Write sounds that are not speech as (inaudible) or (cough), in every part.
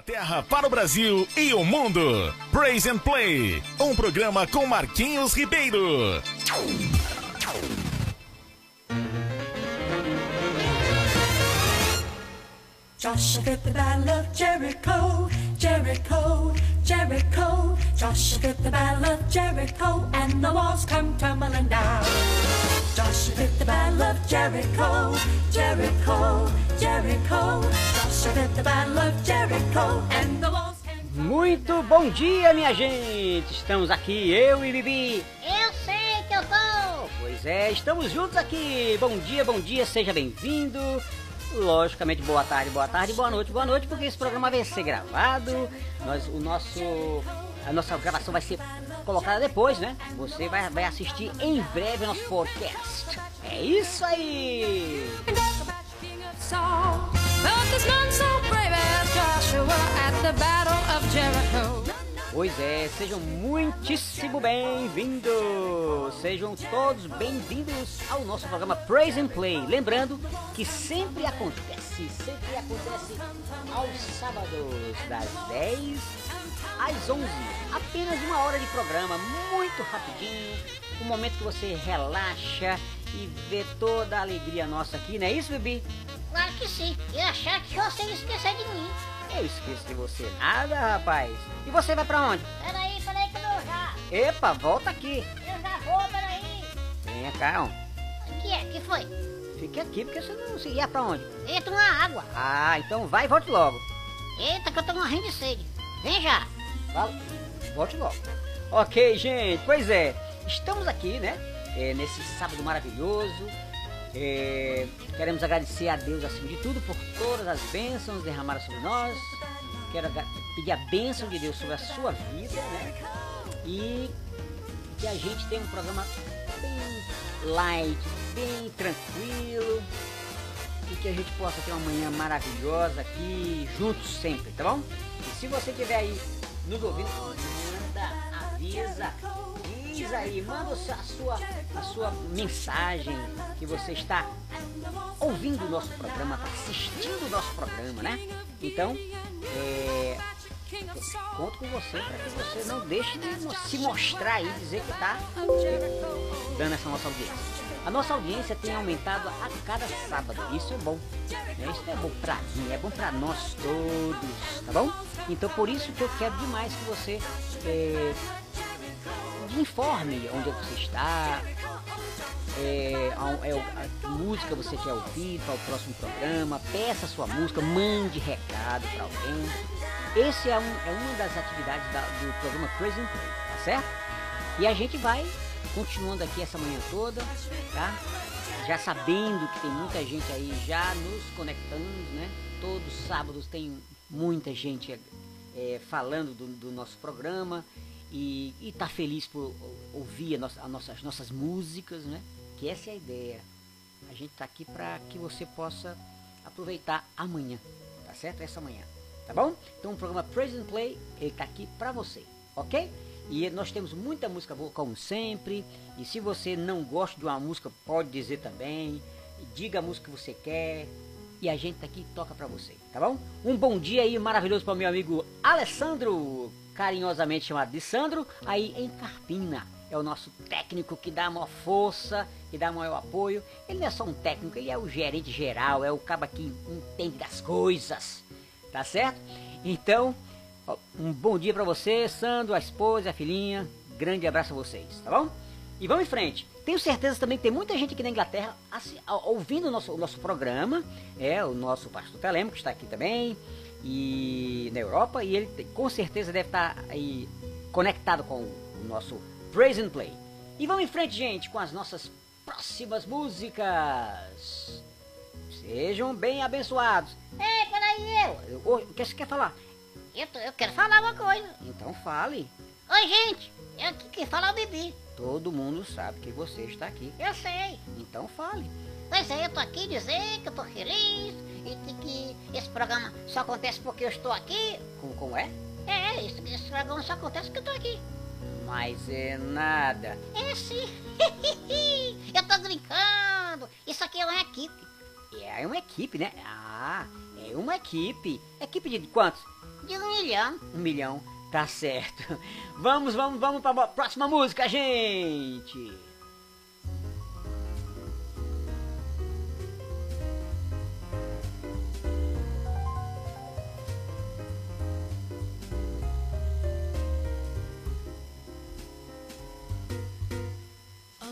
Terra para o Brasil e o mundo. Praise and Play, um programa com Marquinhos Ribeiro. Joshua the battle of Jericho, Jericho, Jericho. Joshua the battle of Jericho, and the walls come tumbling down. Joshua the battle of Jericho, Jericho, Jericho. Muito bom dia, minha gente! Estamos aqui, eu e Bibi. Eu sei que eu tô! Pois é, estamos juntos aqui. Bom dia, bom dia, seja bem-vindo. Logicamente, boa tarde, boa tarde, boa noite, boa noite, porque esse programa vai ser gravado. Nós, o nosso, a nossa gravação vai ser colocada depois, né? Você vai, vai assistir em breve o nosso podcast. É isso aí! Pois é, sejam muitíssimo bem-vindos! Sejam todos bem-vindos ao nosso programa Praise and Play. Lembrando que sempre acontece, sempre acontece aos sábados, das 10 às 11. Apenas uma hora de programa, muito rapidinho. Um momento que você relaxa e vê toda a alegria nossa aqui, não é isso, Bibi? Claro que sim. E achar que você ia esquecer de mim. Eu esqueço de você nada, rapaz. E você vai pra onde? Peraí, peraí que eu já. Epa, volta aqui. Eu já vou, peraí. Venha cá. O que é? que foi? Fique aqui porque você não se ia pra onde? Eu ia tomar água. Ah, então vai e volte logo. Eita, que eu tô morrendo de sede. Vem já. Val- Volte logo. Ok, gente, pois é. Estamos aqui, né? é, nesse sábado maravilhoso. É, queremos agradecer a Deus acima de tudo por todas as bênçãos derramadas sobre nós. Quero pedir a bênção de Deus sobre a sua vida, né? E que a gente tenha um programa bem light, bem tranquilo e que a gente possa ter uma manhã maravilhosa aqui juntos sempre, tá bom? E se você estiver aí nos ouvindo, manda, avisa, aí, manda a sua, a sua mensagem que você está ouvindo o nosso programa, está assistindo o nosso programa, né? Então, é, conto com você para que você não deixe de se mostrar aí, dizer que está dando essa nossa audiência. A nossa audiência tem aumentado a cada sábado, isso é bom. né? Isso é bom pra mim, é bom pra nós todos, tá bom? Então por isso que eu quero demais que você é, informe onde é você está, é, a, é, a que música você quer ouvir para o próximo programa, peça sua música, mande recado para alguém. Esse é, um- é uma das atividades da- do programa Praise and Play, tá certo? E a gente vai continuando aqui essa manhã toda, tá? Já sabendo que tem muita gente aí já nos conectando, né? Todos os sábados tem muita gente é, falando do, do nosso programa e, e tá feliz por ouvir a nossa, a nossa- as nossas músicas, né? Que essa é a ideia. A gente tá aqui para que você possa aproveitar amanhã, tá certo? Essa manhã, tá bom? Então o programa Praise and Play, ele tá aqui para você, ok? E nós temos muita música boa, como sempre. E se você não gosta de uma música, pode dizer também. Diga a música que você quer. E a gente tá aqui toca pra você, tá bom? Um bom dia aí maravilhoso para o meu amigo Alessandro, carinhosamente chamado de Sandro, aí em Carpina. É o nosso técnico que dá maior força, que dá maior apoio. Ele não é só um técnico, ele é o gerente geral, é o cara que entende das coisas, tá certo? Então, Um bom dia pra você, Sandro, a esposa, a filhinha. Grande abraço a vocês, tá bom? E vamos em frente. Tenho certeza também que tem muita gente aqui na Inglaterra assi- a- ouvindo o nosso, o nosso programa. É, o nosso pastor Telemo, que está aqui também. E na Europa. E ele com certeza deve estar aí conectado com o nosso Praise and Play. E vamos em frente, gente, com as nossas próximas músicas. Sejam bem abençoados. Ei, peraí, eu. O que você quer falar? Eu, tô- eu quero falar uma coisa. Então fale. Oi, gente. Eu aqui quem fala é o Bibi. Todo mundo sabe que você está aqui. Eu sei. Então fale. Pois é, eu tô aqui dizer que eu tô feliz e que esse programa só acontece porque eu estou aqui. Como, como é? É, esse, esse programa só acontece porque eu tô aqui. Mas é nada. É sim. (laughs) eu tô brincando. Isso aqui é uma equipe. É, é uma equipe, né? Ah, é uma equipe. Equipe de quantos? De um milhão. Um milhão, tá certo. (laughs) Vamos, vamos, vamos para a próxima música, gente.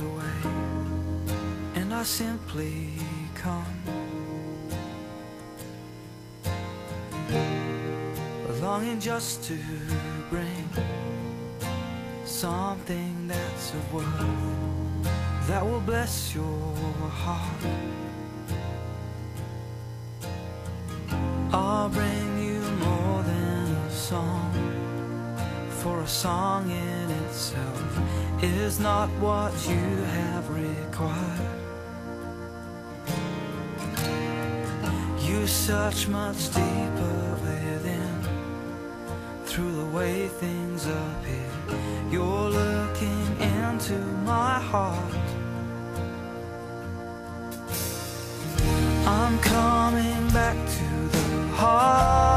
away And I simply come Longing just to bring Something that's of worth That will bless your heart. I'll bring you more than a song For a song in itself is not what you have required. You search much deeper within through the way things appear. You're looking into my heart. I'm coming back to the heart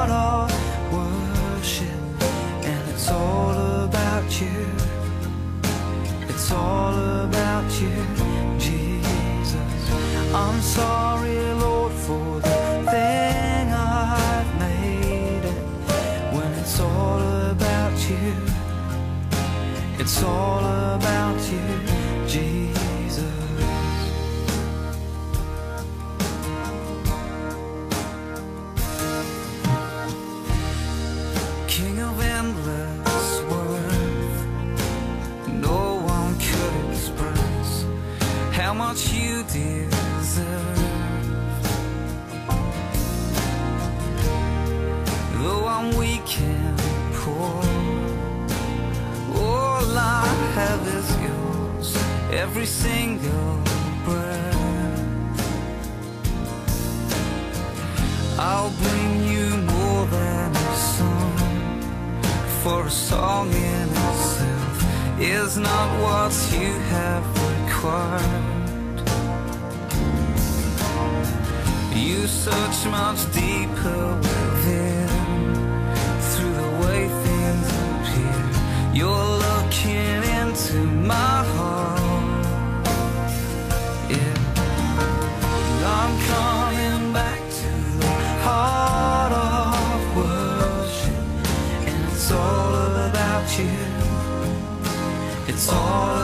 every single breath. I'll bring you more than a song, for a song in itself is not what you have required. You search much deeper within, through the way things appear. You're looking into my It's all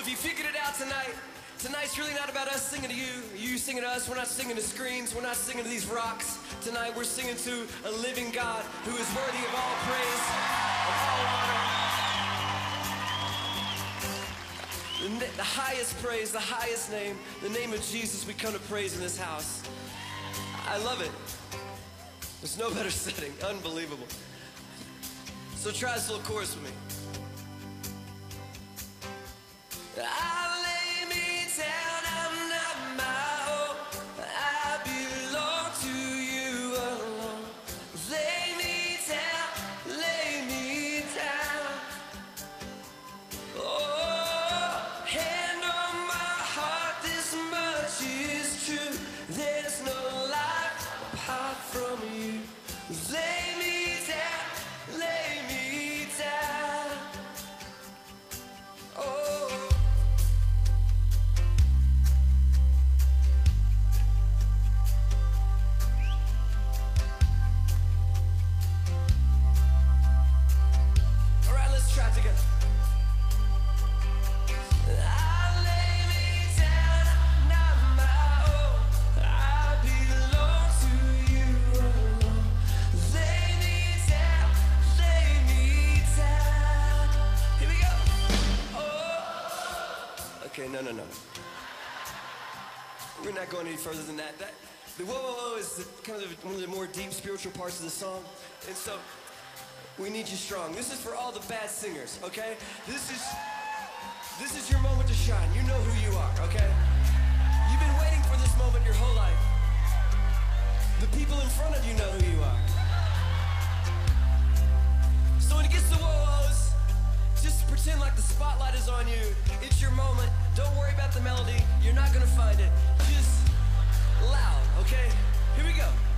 if you figured it out tonight, tonight's really not about us singing to you, you singing to us. We're not singing to screams. We're not singing to these rocks. Tonight, we're singing to a living God who is worthy of all praise, of all honor. The, the highest praise, the highest name, the name of Jesus we come to praise in this house. I love it. There's no better (laughs) setting. Unbelievable. So try this little chorus with me. Any further than that. That the whoa, whoa, whoa is the, kind of one of the more deep spiritual parts of the song, and so we need you strong. This is for all the bad singers, okay? This is this is your moment to shine. You know who you are, okay? You've been waiting for this moment your whole life. The people in front of you know who you are. So when it gets to whoa-who's, just pretend like the spotlight is on you. It's your moment. Don't worry about the melody. You're not gonna find it. Loud, okay? Here we go.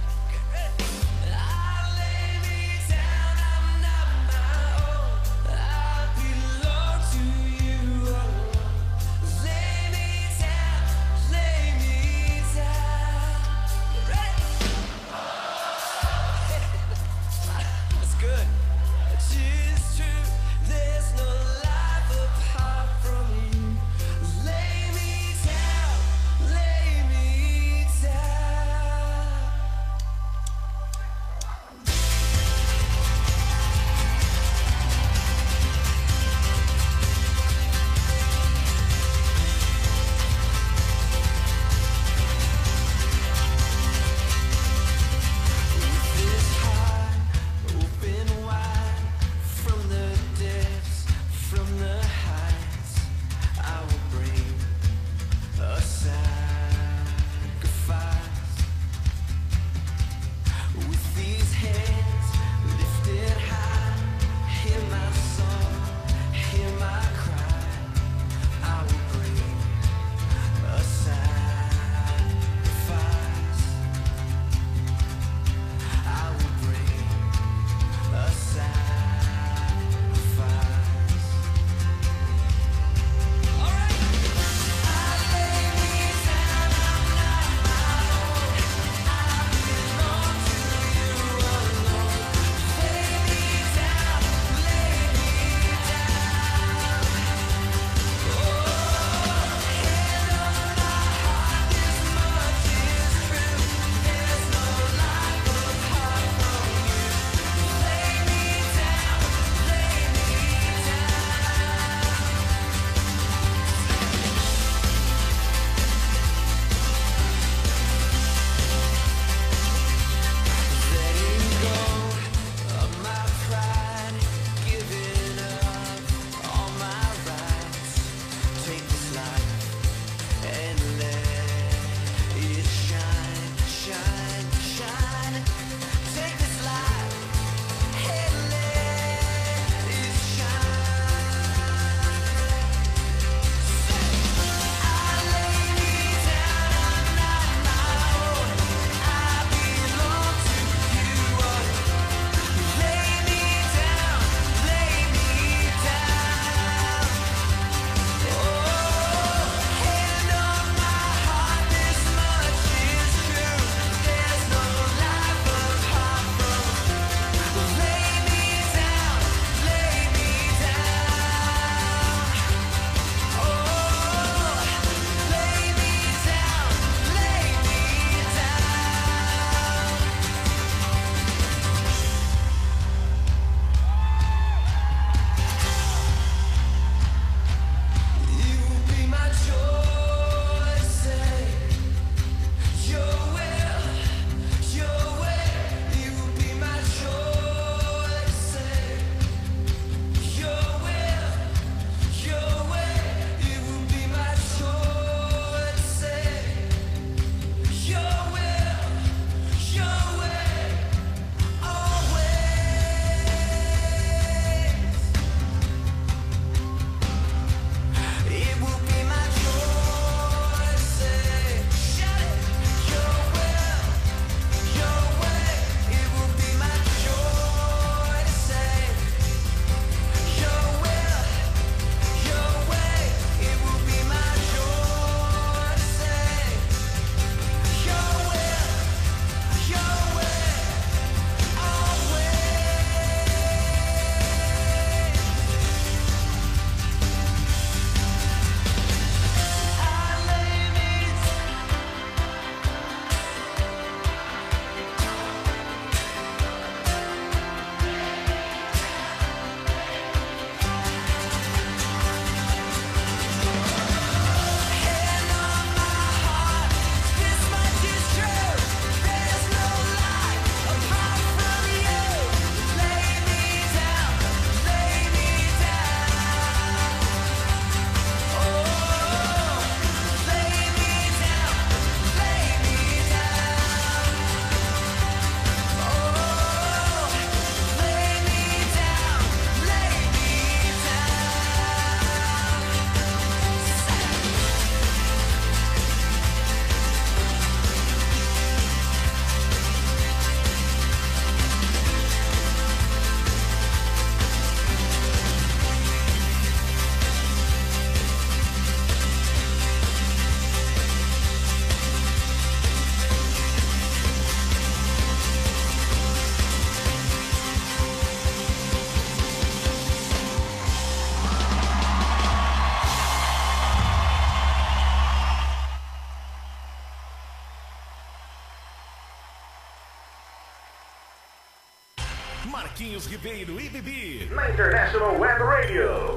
Marquinhos Ribeiro e Bibi. Na International Web Radio.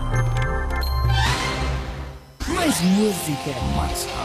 Mais música. Mais rádio.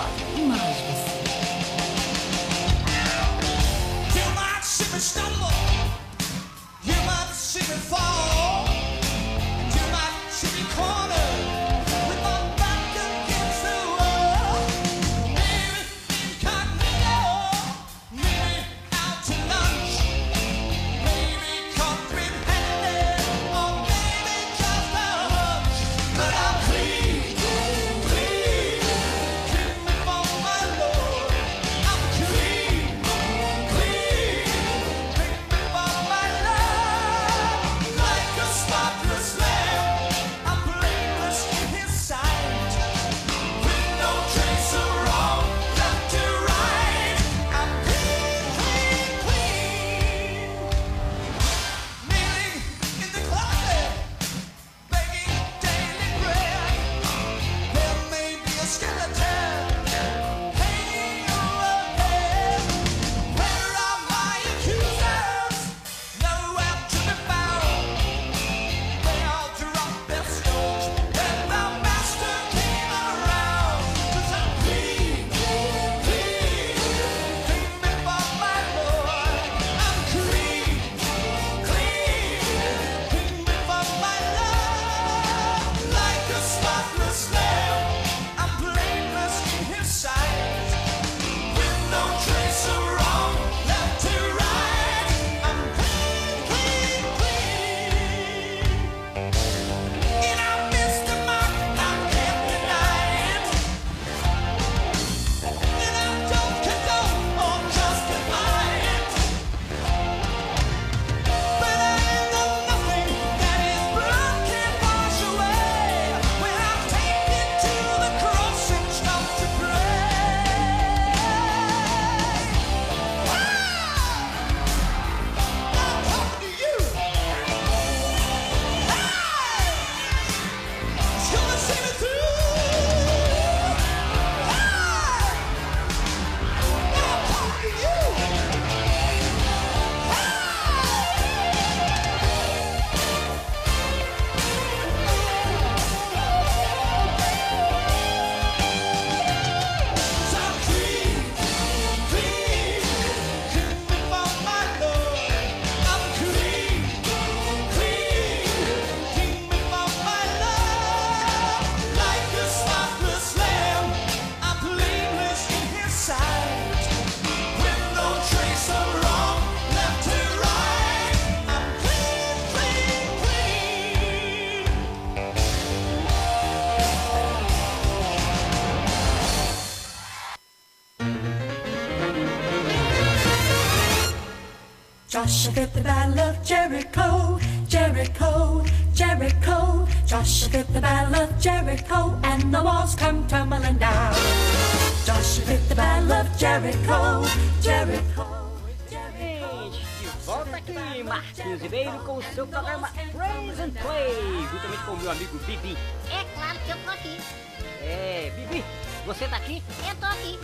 Joshua the battle of Jericho, Jericho, Jericho. Joshua the battle of Jericho, and the walls come tumbling down. Joshua the battle of Jericho, Jericho. Volta aqui, Marquinhos Ribeiro com o seu programa Praise and Play, juntamente com o meu amigo Bibi. É claro que eu tô aqui. É, Bibi, você tá aqui? Eu tô aqui.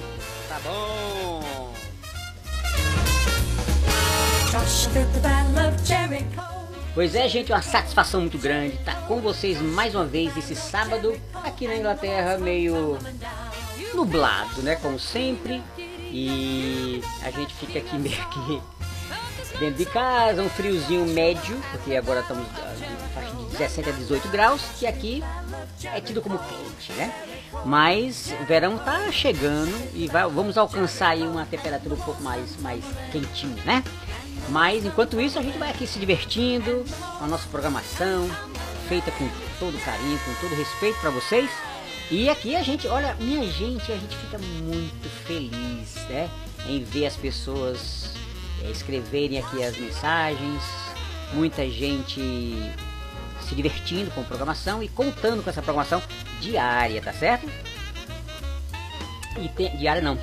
Tá bom. Pois é, gente, uma satisfação muito grande estar com vocês mais uma vez esse sábado aqui na Inglaterra, meio nublado, né? Como sempre. E a gente fica aqui meio que dentro de casa, um friozinho médio, porque agora estamos ah, na faixa de 17 a 18 graus, que aqui é tido como quente, né? Mas o verão tá chegando e vai- vamos alcançar aí uma temperatura um pouco mais, mais quentinha, né? Mas enquanto isso a gente vai aqui se divertindo com a nossa programação, feita com todo carinho, com todo respeito para vocês. E aqui a gente, olha, minha gente, a gente fica muito feliz, né? Em ver as pessoas eh, escreverem aqui as mensagens, muita gente se divertindo com a programação e contando com essa programação diária, tá certo? E tem, diária não,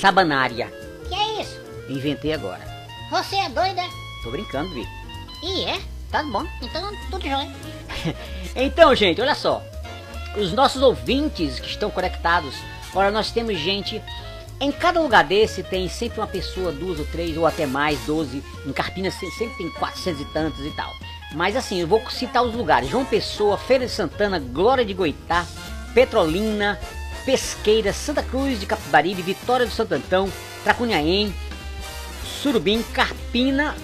sabanária. Que é isso? Inventei agora. Você é doida? Tô brincando, Vi. E é? Tá bom. Então tudo jóia. (laughs) Então, gente, olha só. Os nossos ouvintes que estão conectados, olha, nós temos gente Em cada lugar desse tem sempre uma pessoa, duas ou três, ou até mais, 12. Em Carpina se- sempre tem 400 e tantos e tal. Mas assim, eu vou citar os lugares: João Pessoa, Feira de Santana, Glória de Goitá, Petrolina, Pesqueira, Santa Cruz de Capibaribe, Vitória do Santo Antão, Tracunhaém, Surubim, Carpina,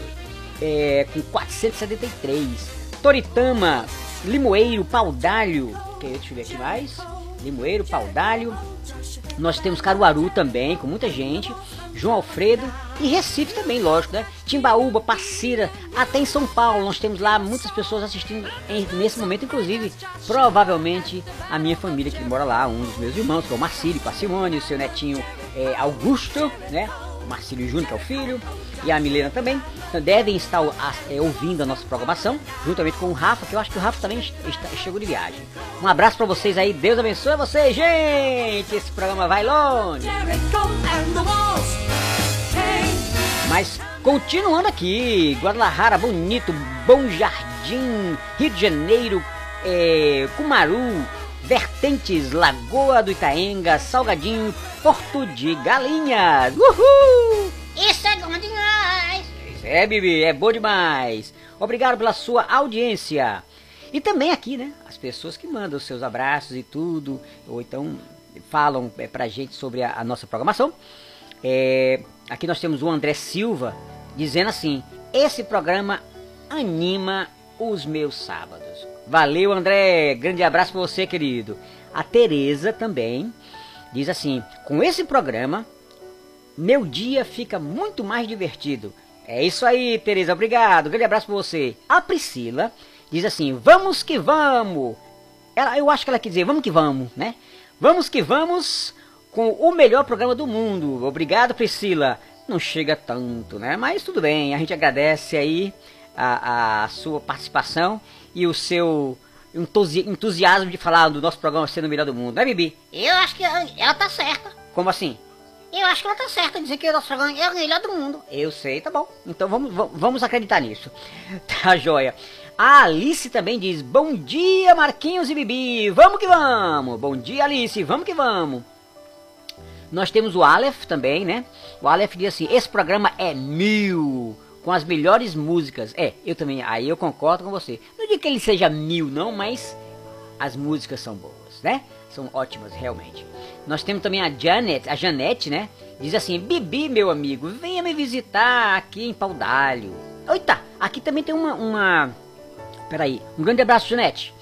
é, com 473. Toritama, Limoeiro, Paudalho, que deixa eu ver aqui mais. Limoeiro, Paudalho. Nós temos Caruaru também, com muita gente. João Alfredo e Recife também, lógico, né? Timbaúba, Passira, até em São Paulo. Nós temos lá muitas pessoas assistindo em- nesse momento, inclusive, provavelmente a minha família que mora lá, um dos meus irmãos, que é o Marcílio Passimone, o seu netinho é, Augusto, né? Marcílio Júnior, que é o filho, e a Milena também. Então, devem estar é, ouvindo a nossa programação, juntamente com o Rafa, que eu acho que o Rafa também está, chegou de viagem. Um abraço pra vocês aí, Deus abençoe vocês, gente! Esse programa vai longe! Mas continuando aqui, Guadalajara, Bonito, Bom Jardim, Rio de Janeiro, é, Cumaru, Vertentes, Lagoa do Itaenga, Salgadinho, Porto de Galinhas. Uhul! Isso é bom demais. É, Bibi, é bom demais. Obrigado pela sua audiência. E também aqui, né? As pessoas que mandam os seus abraços e tudo, ou então falam é, pra gente sobre a, a nossa programação. É, aqui nós temos o André Silva dizendo assim: esse programa anima os meus sábados. Valeu, André. Grande abraço pra você, querido. A Tereza também diz assim: com esse programa meu dia fica muito mais divertido. É isso aí, Tereza, obrigado. Grande abraço pra você. A Priscila diz assim: "Vamos que vamos". Ela, eu acho que ela quer dizer: "Vamos que vamos", né? Vamos que vamos com o melhor programa do mundo. Obrigado, Priscila. Não chega tanto, né? Mas tudo bem. A gente agradece aí a, a sua participação e o seu entusi- entusiasmo de falar do nosso programa sendo o melhor do mundo, né, Bibi? Eu acho que ela, tá certa. Como assim? Eu acho que ela tá certa em dizer que o nosso programa é o melhor do mundo. Eu sei, tá bom. Então vamos, vamos- vamos acreditar nisso. (laughs) Tá joia. A Alice também diz: Bom dia, Marquinhos e Bibi. Vamos que vamos. Bom dia, Alice. Vamos que vamos. Nós temos o Aleph também, né? O Aleph diz assim: Esse programa é mil. Com as melhores músicas. É, eu também. Aí eu concordo com você. Não digo que ele seja mil, não, mas as músicas são boas, né? São ótimas, realmente. Nós temos também a Janet, a Janete, né? Diz assim, Bibi, meu amigo, venha me visitar aqui em Paudalho. Eita, aqui também tem uma... uma... Peraí, um grande abraço, Janete.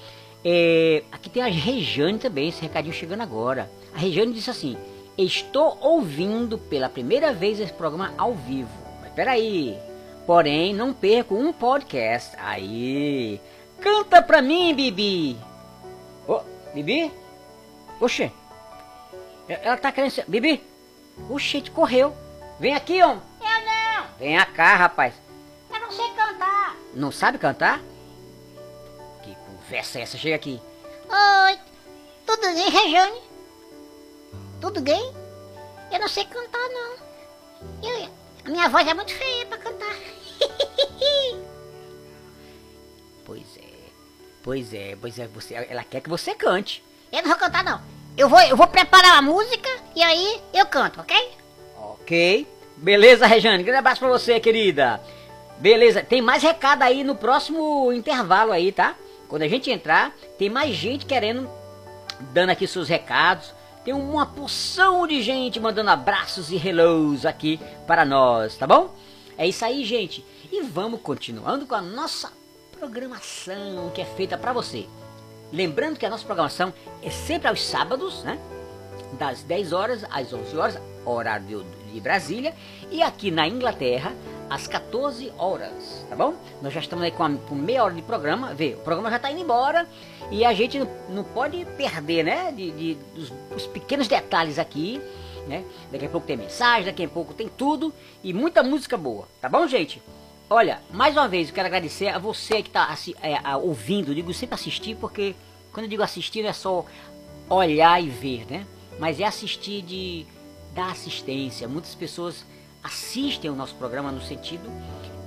É, aqui tem a Rejane também, esse recadinho chegando agora. A Rejane disse assim, estou ouvindo pela primeira vez esse programa ao vivo. Mas peraí, porém não perco um podcast. Aí, canta pra mim, Bibi. Ô, Bibi? Oxê. E- Ela tá querendo ser... Bibi? Oxê, correu. Vem aqui, homem. Eu não. Vem cá, rapaz. Eu não sei cantar. Não sabe cantar? Que conversa é essa? Chega aqui. Oi. Tudo bem, Rejane? Tudo bem? Eu não sei cantar, não. Eu, a minha voz é muito feia pra cantar. (laughs) Pois é. Pois é, pois é. Você, ela quer que você cante. Eu não vou cantar, não. Eu vou, eu vou preparar a música e aí eu canto, ok? Ok. Beleza, Rejane. Grande abraço pra você, querida. Beleza. Tem mais recado aí no próximo intervalo aí, tá? Quando a gente entrar, tem mais gente querendo, dando aqui seus recados. Tem uma porção de gente mandando abraços e hellos aqui para nós, tá bom? É isso aí, gente. E vamos continuando com a nossa programação que é feita para você. Lembrando que a nossa programação é sempre aos sábados, né? das 10 horas às 11 horas, horário de Brasília, e aqui na Inglaterra, às 14 horas, tá bom? Nós já estamos aí com, a, com meia hora de programa, vê, o programa já está indo embora, e a gente não, não pode perder, né, de, de- dos, os pequenos detalhes aqui, né? Daqui a pouco tem mensagem, daqui a pouco tem tudo, e muita música boa, tá bom, gente? Olha, mais uma vez eu quero agradecer a você que está ouvindo, digo sempre assistir, porque quando eu digo assistir não é só olhar e ver, né? Mas é assistir de dar assistência. Muitas pessoas assistem o nosso programa no sentido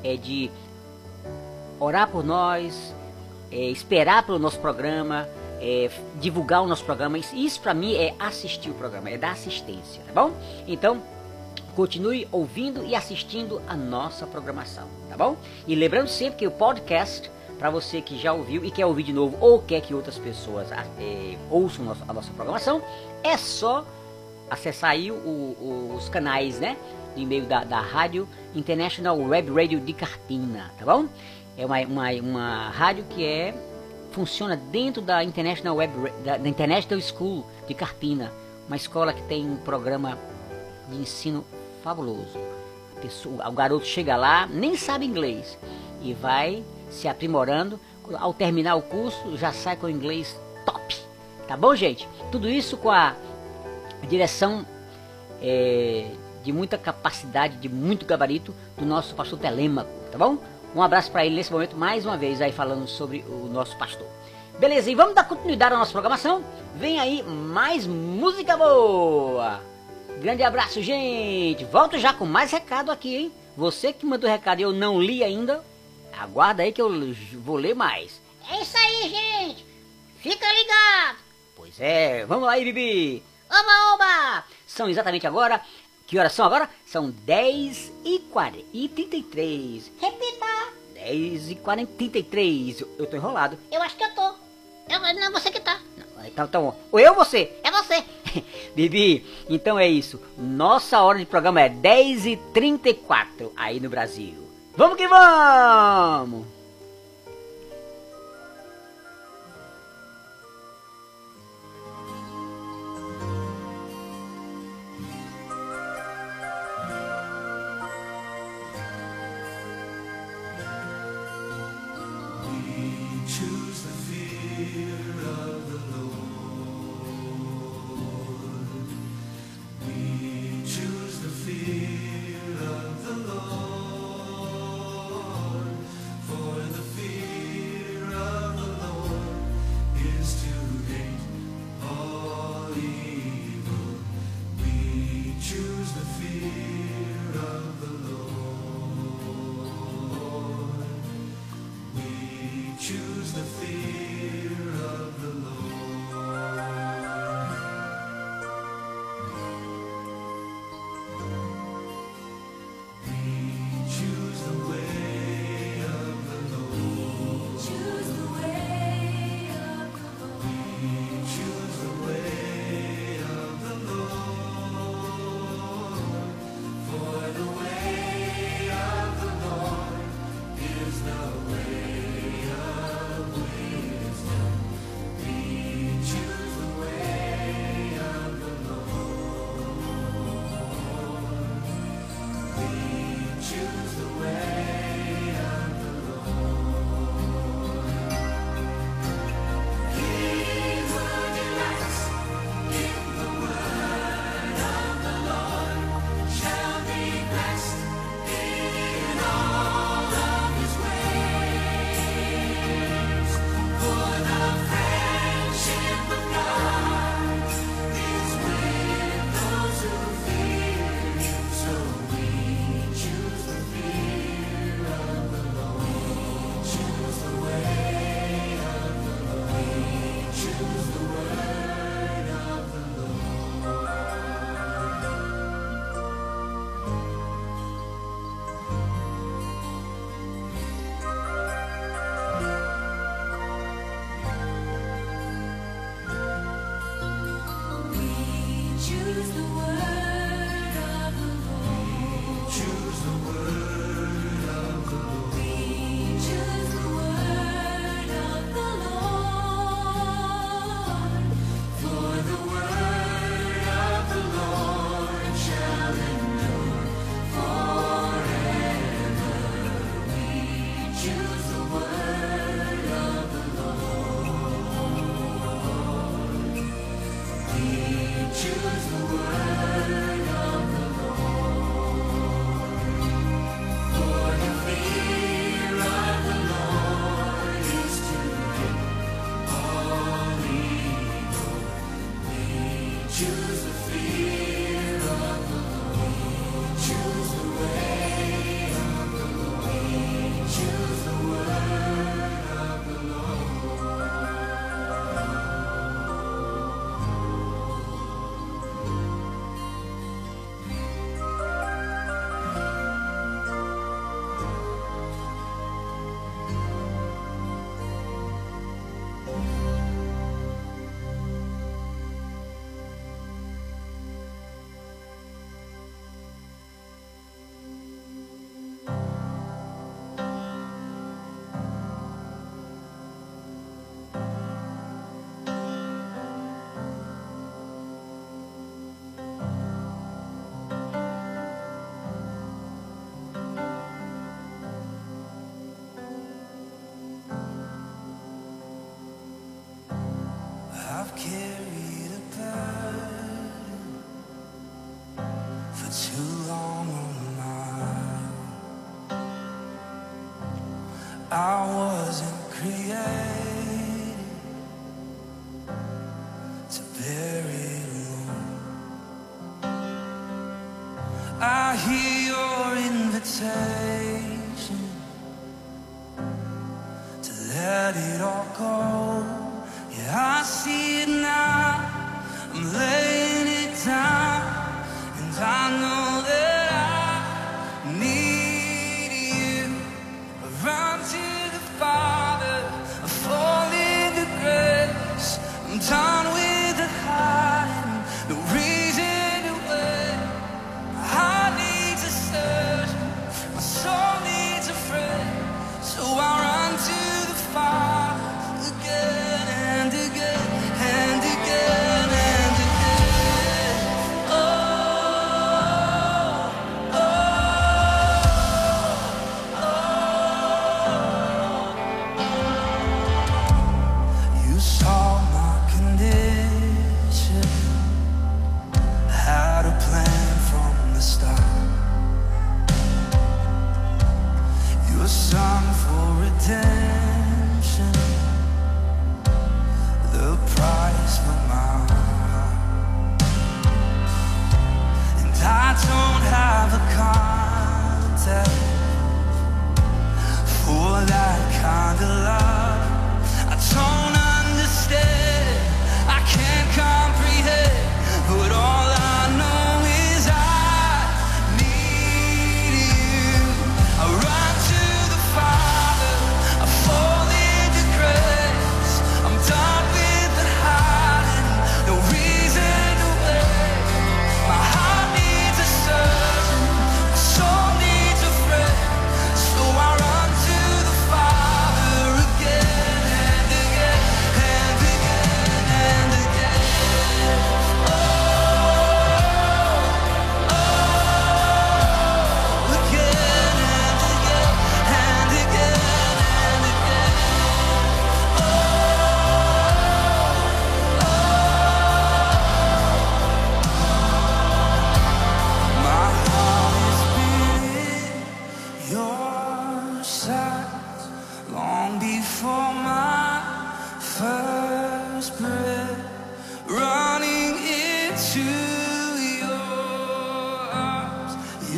é de orar por nós, é, esperar pelo nosso programa, é, divulgar o nosso programa. Isso, para mim é assistir o programa, é dar assistência, tá bom? Então, continue ouvindo e assistindo a nossa programação, tá bom? E lembrando sempre que o podcast, para você que já ouviu e quer ouvir de novo ou quer que outras pessoas eh, ouçam a nossa programação, é só acessar aí o- o- os canais, né? Do e-mail da, da Rádio International Web Radio de Carpina, tá bom? É uma, uma, uma rádio que é funciona dentro da International Web da, da International School de Carpina, uma escola que tem um programa de ensino fabuloso. Pessoa- o garoto chega lá, nem sabe inglês e vai se aprimorando. Ao terminar o curso, já sai com inglês top. Tá bom, gente? Tudo isso com a direção é, de muita capacidade, de muito gabarito do nosso pastor Telêmaco, tá bom? Um abraço para ele nesse momento, mais uma vez aí falando sobre o nosso pastor. Beleza, e vamos dar continuidade à nossa programação? Vem aí mais música boa! Grande abraço, gente! Volto já com mais recado aqui, hein? Você que mandou recado e eu não li ainda, aguarda aí que eu vou ler mais. É isso aí, gente. Fica ligado. Pois é, vamos lá aí, Bibi! Oba, oba. São exatamente agora. Que horas são agora? São 10 e 40 e 33. Repita. 10 e 40 33. Eu, tô enrolado. Eu acho que eu tô. Eu, não é você que tá. Então, então, ou eu ou você? É você. (laughs) Bibi, então é isso. Nossa hora de programa é 10 e 34 aí no Brasil. Vamos que vamos!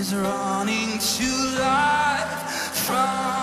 Is running to life from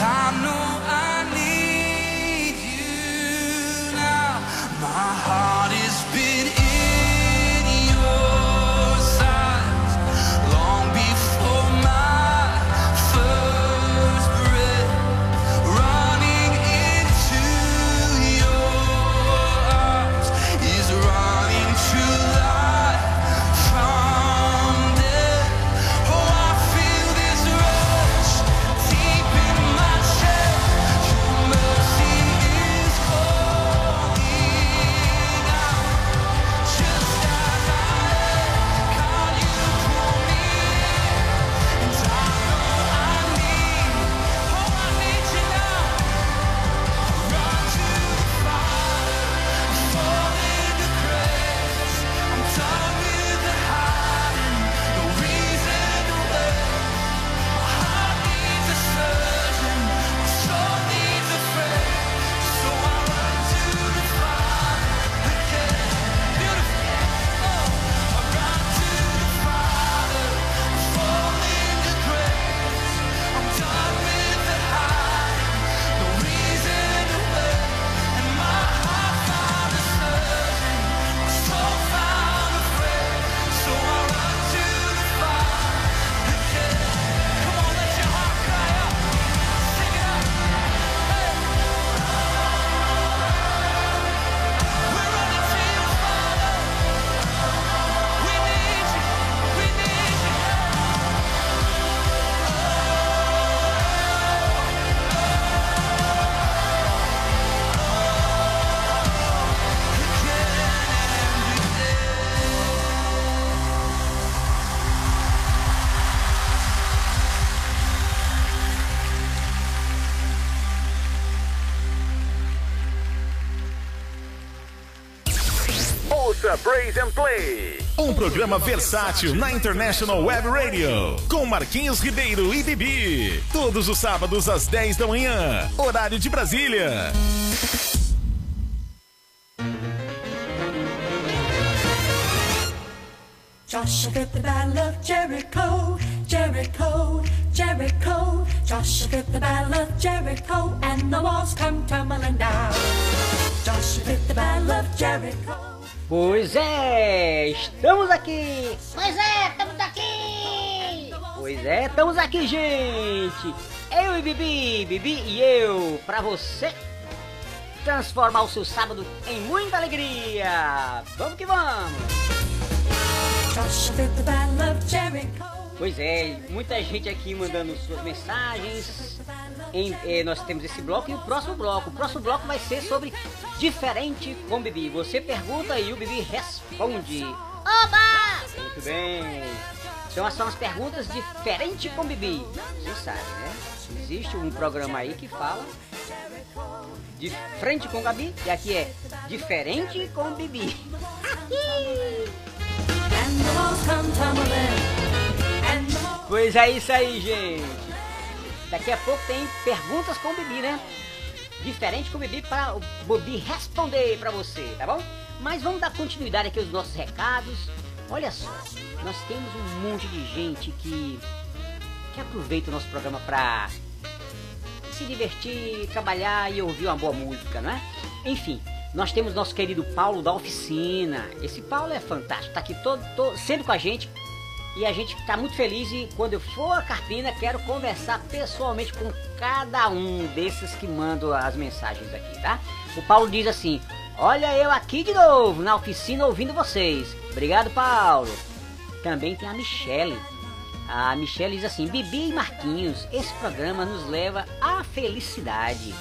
and I Ouça Praise and Play. Um programa versátil na International Web Radio. Com Marquinhos Ribeiro e Bibi. Todos os sábados às 10 da manhã. Horário de Brasília. Joshua fit the battle of Jericho, Jericho, Jericho. Joshua fit the battle of Jericho, and the walls come tumbling down. Joshua fit the battle of Jericho. Pois é, estamos aqui. Pois é, estamos aqui! Pois é, estamos aqui, gente. Eu e Bibi, Bibi e eu, pra você transformar o seu sábado em muita alegria. Vamos que vamos. Pois é, muita gente aqui mandando suas mensagens. Em- eh, nós temos esse bloco e o próximo bloco. O próximo bloco vai ser sobre diferente com Bibi. Você pergunta e o Bibi responde. Oba! Muito bem. Então são as perguntas diferente com Bibi. Você sabe, né? Existe um programa aí que fala de frente com Gabi e aqui é diferente com Bibi. Pois é isso aí, gente. Daqui a pouco tem perguntas com o Bibi, né? Diferente com o Bibi para o Bibi responder para você, tá bom? Mas vamos dar continuidade aqui aos nossos recados. Olha só, nós temos um monte de gente que que aproveita o nosso programa para se divertir, trabalhar e ouvir uma boa música, não é? Enfim, nós temos nosso querido Paulo da oficina. Esse Paulo é fantástico, tá aqui todo, todo sempre com a gente. E a gente está muito feliz e quando eu for a Carpina, quero conversar pessoalmente com cada um desses que mandam as mensagens aqui, tá? O Paulo diz assim: Olha eu aqui de novo na oficina ouvindo vocês. Obrigado, Paulo. Também tem a Michele. A Michele diz assim: Bibi e Marquinhos, esse programa nos leva à felicidade.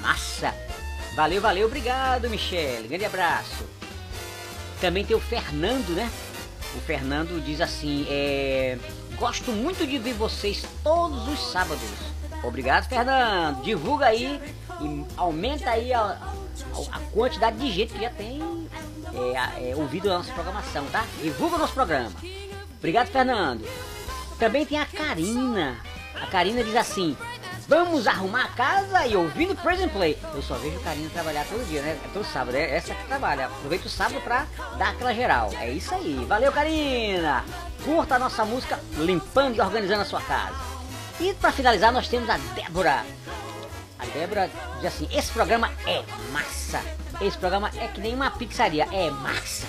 Massa! Valeu, valeu, obrigado, Michele. Grande abraço. Também tem o Fernando, né? O Fernando diz assim: é, Gosto muito de ver vocês todos os sábados. Obrigado, Fernando. Divulga aí e aumenta aí a, a, a quantidade de gente que já tem é, é, ouvido a nossa programação, tá? Divulga o nosso programa. Obrigado, Fernando. Também tem a Karina. A Karina diz assim: Vamos arrumar a casa e ouvindo Present Play. Eu só vejo a Karina trabalhar todo dia, né? Todo sábado. É essa que trabalha. Aproveita o sábado pra dar aquela geral. É isso aí. Valeu, Karina. Curta a nossa música limpando e organizando a sua casa. E para finalizar, nós temos a Débora. A Débora diz assim: Esse programa é massa. Esse programa é que nem uma pizzaria. É massa.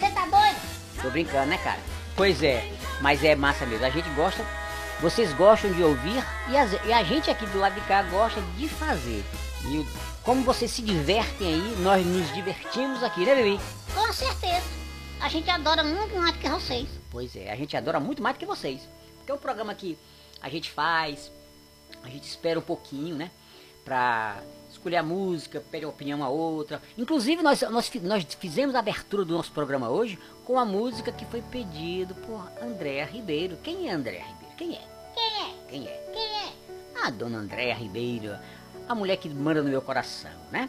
Você tá doido? Tô brincando, né, cara? Pois é, mas é massa mesmo. A gente gosta, vocês gostam de ouvir e, as- e a gente aqui do lado de cá gosta de fazer. E como vocês se divertem aí, nós nos divertimos aqui, né, Bibi? Com certeza. A gente adora muito mais do que vocês. Pois é, a gente adora muito mais do que vocês. Porque é um programa que a gente faz, a gente espera um pouquinho, né? Pra escolher a música, pede a opinião a outra. Inclusive, nós, nós, nós fizemos a abertura do nosso programa hoje com a música que foi pedido por Andréa Ribeiro. Quem é Andréa Ribeiro? Quem é? Quem é? Quem é? Quem é? A dona Andréa Ribeiro, a mulher que manda no meu coração, né?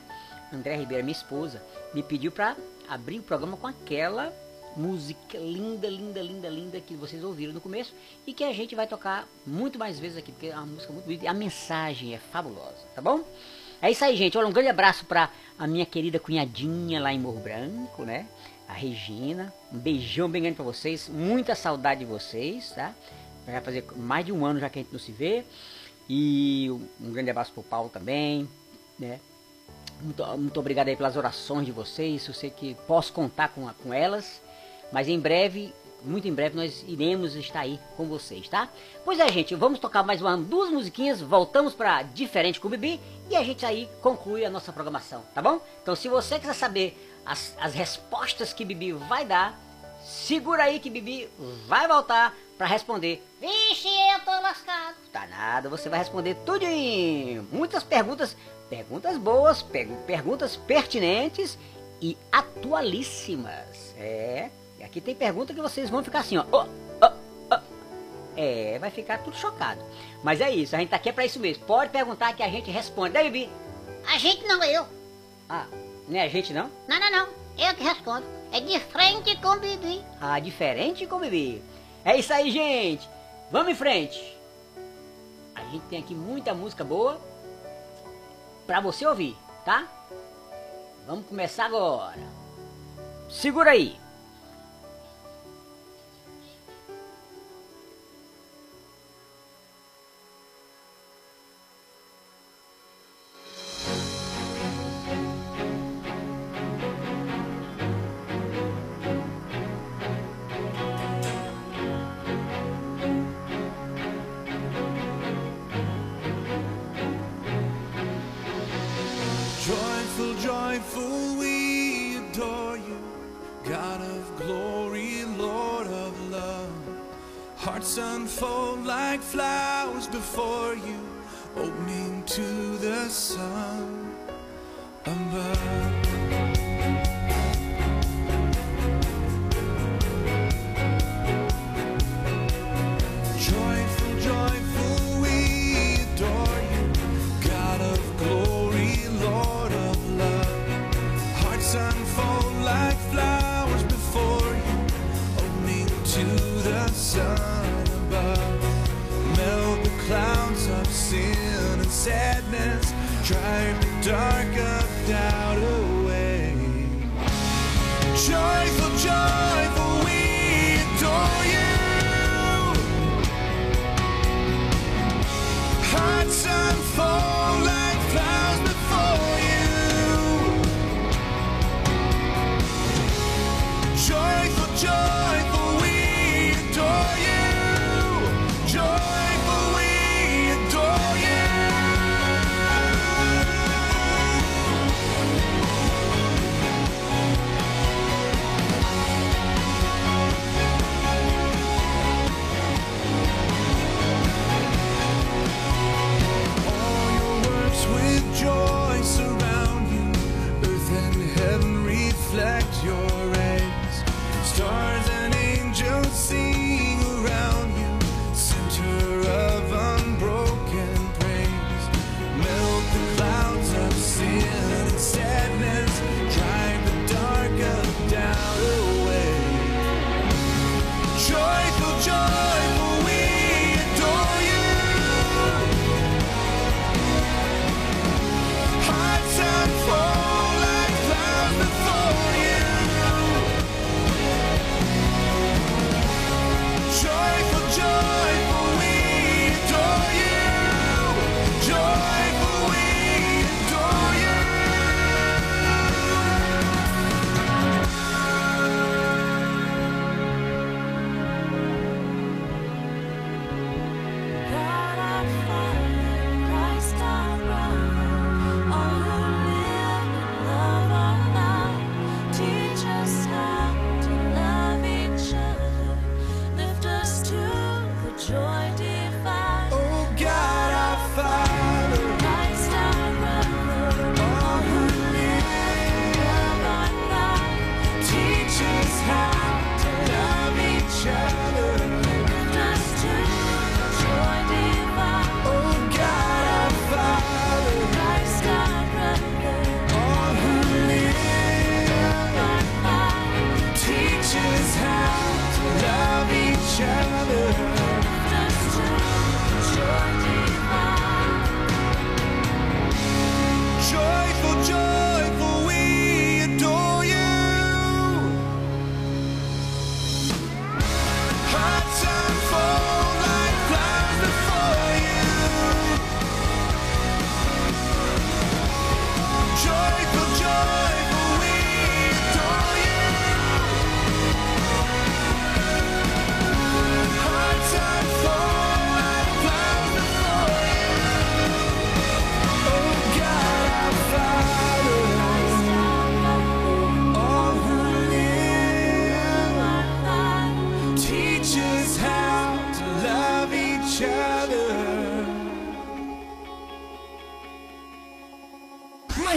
Andréa Ribeiro, minha esposa, me pediu pra abrir o programa com aquela música linda, linda, linda, linda que vocês ouviram no começo e que a gente vai tocar muito mais vezes aqui, porque é uma música muito bonita e a mensagem é fabulosa, tá bom? É isso aí, gente. Olha, um grande abraço pra a minha querida cunhadinha lá em Morro Branco, né? A Regina. Um beijão bem grande pra vocês. Muita saudade de vocês, tá? Vai fazer mais de um ano já que a gente não se vê. E um grande abraço pro Paulo também, né? Muito, muito obrigado aí pelas orações de vocês. Eu sei que posso contar com, com elas. Mas em breve, muito em breve, nós iremos estar aí com vocês, tá? Pois é, gente, vamos tocar mais uma, duas musiquinhas. Voltamos pra Diferente com o Bibi. E a gente aí conclui a nossa programação, tá bom? Então, se você quiser saber as, as respostas que Bibi vai dar, segura aí que Bibi vai voltar pra responder Vixe, eu tô lascado. Tá nada, você vai responder tudinho. Muitas perguntas, perguntas boas, perguntas pertinentes e atualíssimas. É, e aqui tem pergunta que vocês vão ficar assim, ó. ó, ó, ó. É, vai ficar tudo chocado. Mas é isso, a gente tá aqui é pra isso mesmo. Pode perguntar que a gente responde. Né, Bibi? A gente não, eu. Ah, não é a gente não? Não, não, não. Eu que respondo. É de frente com Bibi. Ah, diferente com Bibi. É isso aí, gente. Vamos em frente. A gente tem aqui muita música boa pra você ouvir, tá? Vamos começar agora. Segura aí. We adore you, God of glory, Lord of love. Hearts unfold like flowers before you, opening to the sun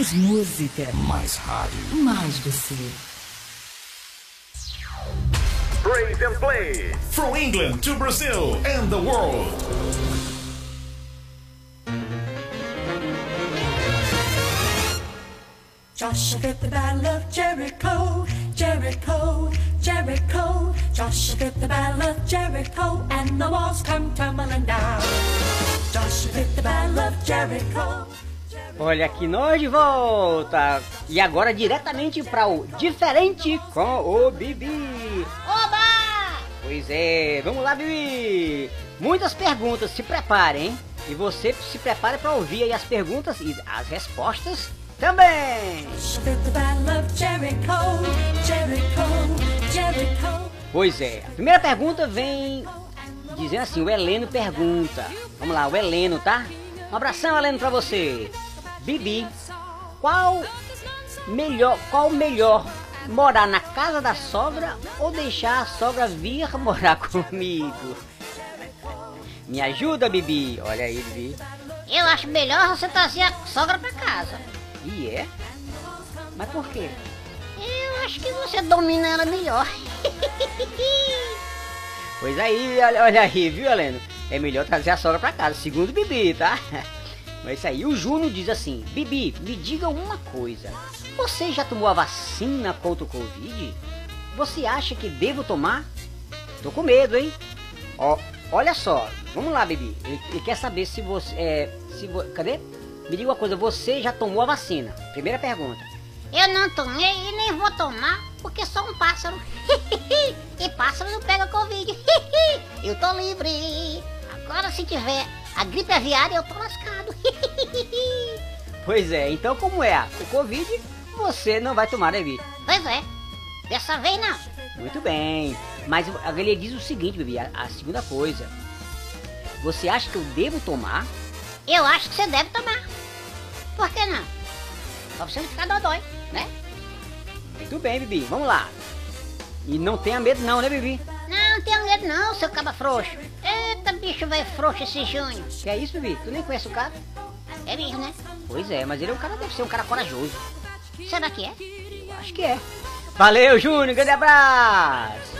Mais música. Mais rádio. Mais você. Praise and play. From England to Brazil and the world. Joshua fit the battle of Jericho, Jericho, Jericho. Joshua fit the battle of Jericho, and the walls come tumbling down. Joshua fit the battle of Jericho. Olha aqui nós de volta. E agora diretamente para o Diferente com o Bibi. Oba! Pois é, vamos lá, Bibi. Muitas perguntas, se preparem? E você se prepare para ouvir aí as perguntas e as respostas também. Pois é, a primeira pergunta vem dizendo assim, o Heleno pergunta. Vamos lá, o Heleno, tá? Um abração, Heleno, pra você. Bibi, qual melhor, qual melhor, morar na casa da sogra ou deixar a sogra vir (laughs) morar comigo? Me ajuda, Bibi. Olha aí, Bibi. Eu acho melhor você trazer a sogra pra casa. E é? Mas por quê? Eu acho que você domina ela melhor. (laughs) Pois aí, olha, olha aí, viu, Heleno? É melhor trazer a sogra pra casa, segundo o Bibi, tá? (laughs) Mas isso aí, o Júnior diz assim: Bibi, me diga uma coisa. Você já tomou a vacina contra o Covid? Você acha que devo tomar? Tô com medo, hein? Ó, olha só, vamos lá, Bibi. Ele, ele quer saber se você. É, se vo, cadê? Me diga uma coisa, você já tomou a vacina? Primeira pergunta. Eu não tomei e nem vou tomar porque sou um pássaro. (laughs) e pássaro não pega Covid. (laughs) eu tô livre. Agora se tiver a gripe aviária eu tô lascado. (laughs) Pois é, então como é o Covid, você não vai tomar, né, Bibi? pois é. Dessa vez não. Muito bem. Mas ele diz o seguinte, Bibi, a, a segunda coisa. Você acha que eu devo tomar? Eu acho que você deve tomar. Por que não? Pra você não ficar dodói, né? Muito bem, Bibi, vamos lá. E não tenha medo não, né, Bibi? Não, não tenha medo não, seu caba frouxo. Eita, bicho vai frouxo esse junho. Que é isso, Bibi? Tu nem conhece o cara? É mesmo, né? Pois é, mas ele é um cara, deve ser um cara corajoso. Será que é? Acho que é. Valeu, Júnior, grande abraço!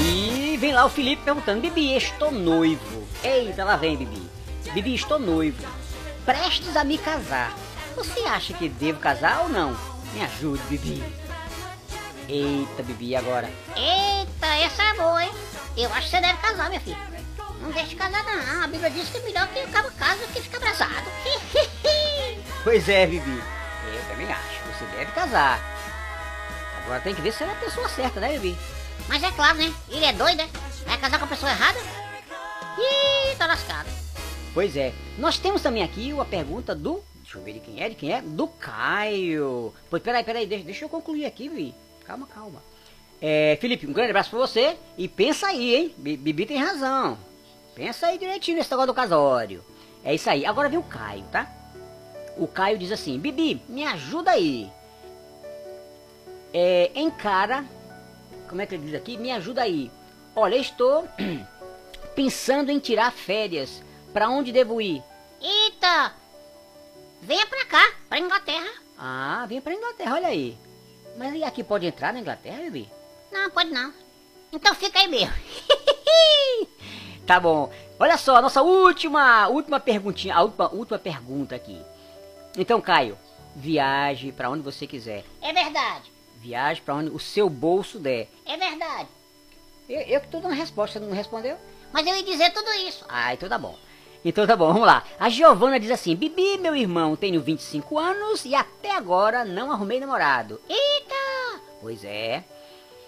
E vem lá o Felipe perguntando, Bibi, estou noivo. Eita, lá vem, Bibi. Bibi, estou noivo. Prestes a me casar. Você acha que devo casar ou não? Me ajude, Bibi. Eita, Bibi, e agora? Eita, essa é boa, hein? Eu acho que você deve casar, minha filha. Não deixe de casar não. A Bíblia diz que é melhor que acaba casa do que ficar abraçado. (laughs) Pois é, Bibi. Eu também acho. Você deve casar. Agora tem que ver se é a pessoa certa, né, Bibi? Mas é claro, né? Ele é doido, né? Vai casar com a pessoa errada? Ih, tá lascado. Pois é. Nós temos também aqui uma pergunta do. Deixa eu ver de quem é, de quem é? Do Caio. Pois peraí, peraí, deixa, deixa eu concluir aqui, Vi. Calma, calma. É, Felipe, um grande abraço pra você. E pensa aí, hein? Bi- Bibi tem razão. Pensa aí direitinho nesse negócio do casório. É isso aí. Agora vem o Caio, tá? O Caio diz assim: Bibi, me ajuda aí. É, encara. Como é que ele diz aqui? Me ajuda aí. Olha, eu estou (clears throat) pensando em tirar férias. Pra onde devo ir? Eita! Venha pra cá, pra Inglaterra. Ah, vem pra Inglaterra, olha aí. Mas e aqui pode entrar na Inglaterra, Bibi? Não, pode não. Então fica aí mesmo. (laughs) Tá bom. Olha só, a nossa última, última perguntinha, a última, última pergunta aqui. Então, Caio, viaje pra onde você quiser. É verdade, Viaje pra onde o seu bolso der. é verdade. Eu, eu que tô dando resposta, você não respondeu? Mas eu ia dizer tudo isso. Ah, então tá bom. Então tá bom, vamos lá. A Giovana diz assim: Bibi, meu irmão, tenho 25 anos e até agora não arrumei namorado. Eita! Pois é.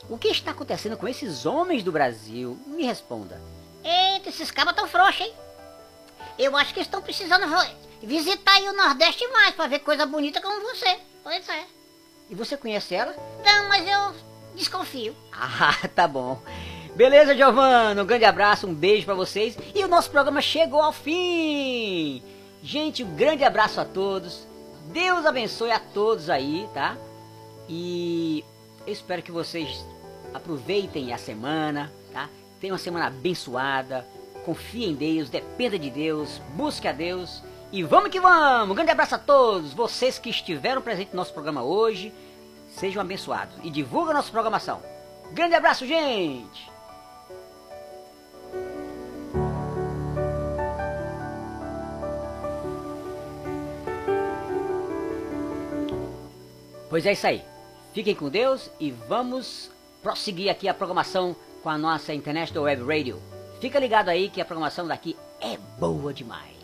O que está acontecendo com esses homens do Brasil? Me responda. Eita, esses cabas tão frouxos, hein? Eu acho que estão precisando visitar aí o Nordeste mais pra ver coisa bonita como você. Pois é. E você conhece ela? Não, mas eu desconfio. (laughs) Ah, tá bom. Beleza, Giovana? Um grande abraço, um beijo pra vocês. E o nosso programa chegou ao fim. Gente, um grande abraço a todos. Deus abençoe a todos aí, tá? E eu espero que vocês aproveitem a semana, tá? Tenham uma semana abençoada, confie em Deus, dependa de Deus, busque a Deus e vamos que vamos! Um grande abraço a todos vocês que estiveram presentes no nosso programa hoje. Sejam abençoados e divulguem a nossa programação. Grande abraço, gente! Pois é isso aí. Fiquem com Deus e vamos prosseguir aqui a programação com a nossa International Web Radio. Fica ligado aí que a programação daqui é boa demais.